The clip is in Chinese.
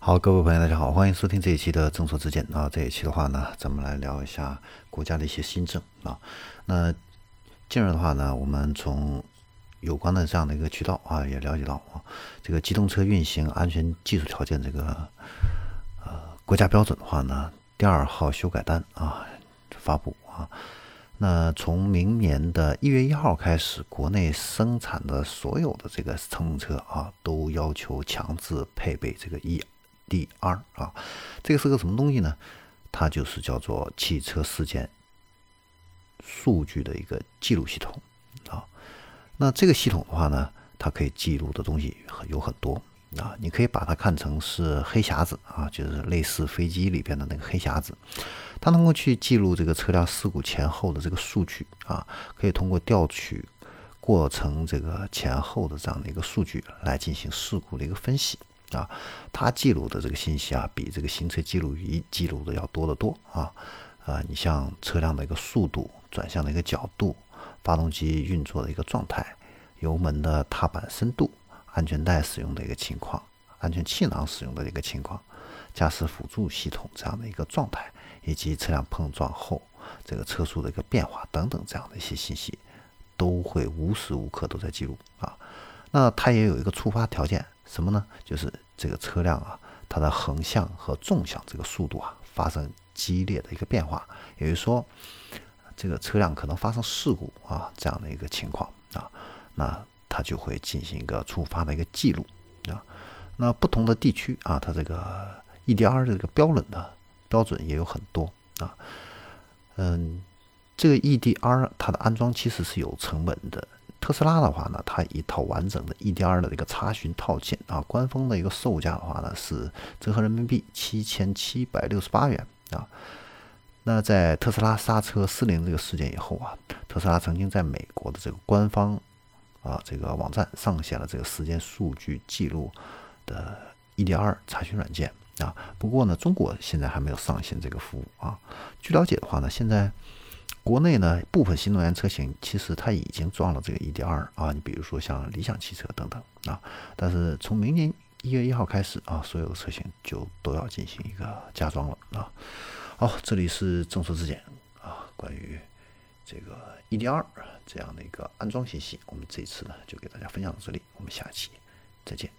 好，各位朋友，大家好，欢迎收听这一期的正说之见啊。这一期的话呢，咱们来聊一下国家的一些新政啊。那近日的话呢，我们从有关的这样的一个渠道啊，也了解到啊，这个机动车运行安全技术条件这个呃国家标准的话呢，第二号修改单啊发布啊。那从明年的一月一号开始，国内生产的所有的这个乘用车啊，都要求强制配备这个 E DR 啊，这个是个什么东西呢？它就是叫做汽车事件数据的一个记录系统啊。那这个系统的话呢，它可以记录的东西很有很多啊。你可以把它看成是黑匣子啊，就是类似飞机里边的那个黑匣子。它能够去记录这个车辆事故前后的这个数据啊，可以通过调取过程这个前后的这样的一个数据来进行事故的一个分析。啊，它记录的这个信息啊，比这个行车记录仪记录的要多得多啊！啊，你像车辆的一个速度、转向的一个角度、发动机运作的一个状态、油门的踏板深度、安全带使用的一个情况、安全气囊使用的一个情况、驾驶辅助系统这样的一个状态，以及车辆碰撞后这个车速的一个变化等等这样的一些信息，都会无时无刻都在记录啊。那它也有一个触发条件。什么呢？就是这个车辆啊，它的横向和纵向这个速度啊发生激烈的一个变化，也就是说，这个车辆可能发生事故啊这样的一个情况啊，那它就会进行一个触发的一个记录啊。那不同的地区啊，它这个 EDR 的这个标准的标准也有很多啊。嗯，这个 EDR 它的安装其实是有成本的。特斯拉的话呢，它一套完整的 EDR 的一个查询套件啊，官方的一个售价的话呢是折合人民币七千七百六十八元啊。那在特斯拉刹车失灵这个事件以后啊，特斯拉曾经在美国的这个官方啊这个网站上线了这个时间数据记录的 EDR 查询软件啊。不过呢，中国现在还没有上线这个服务啊。据了解的话呢，现在。国内呢，部分新能源车型其实它已经装了这个 EDR 啊，你比如说像理想汽车等等啊。但是从明年一月一号开始啊，所有的车型就都要进行一个加装了啊。好，这里是众说之检啊，关于这个 EDR 这样的一个安装信息，我们这次呢就给大家分享到这里，我们下期再见。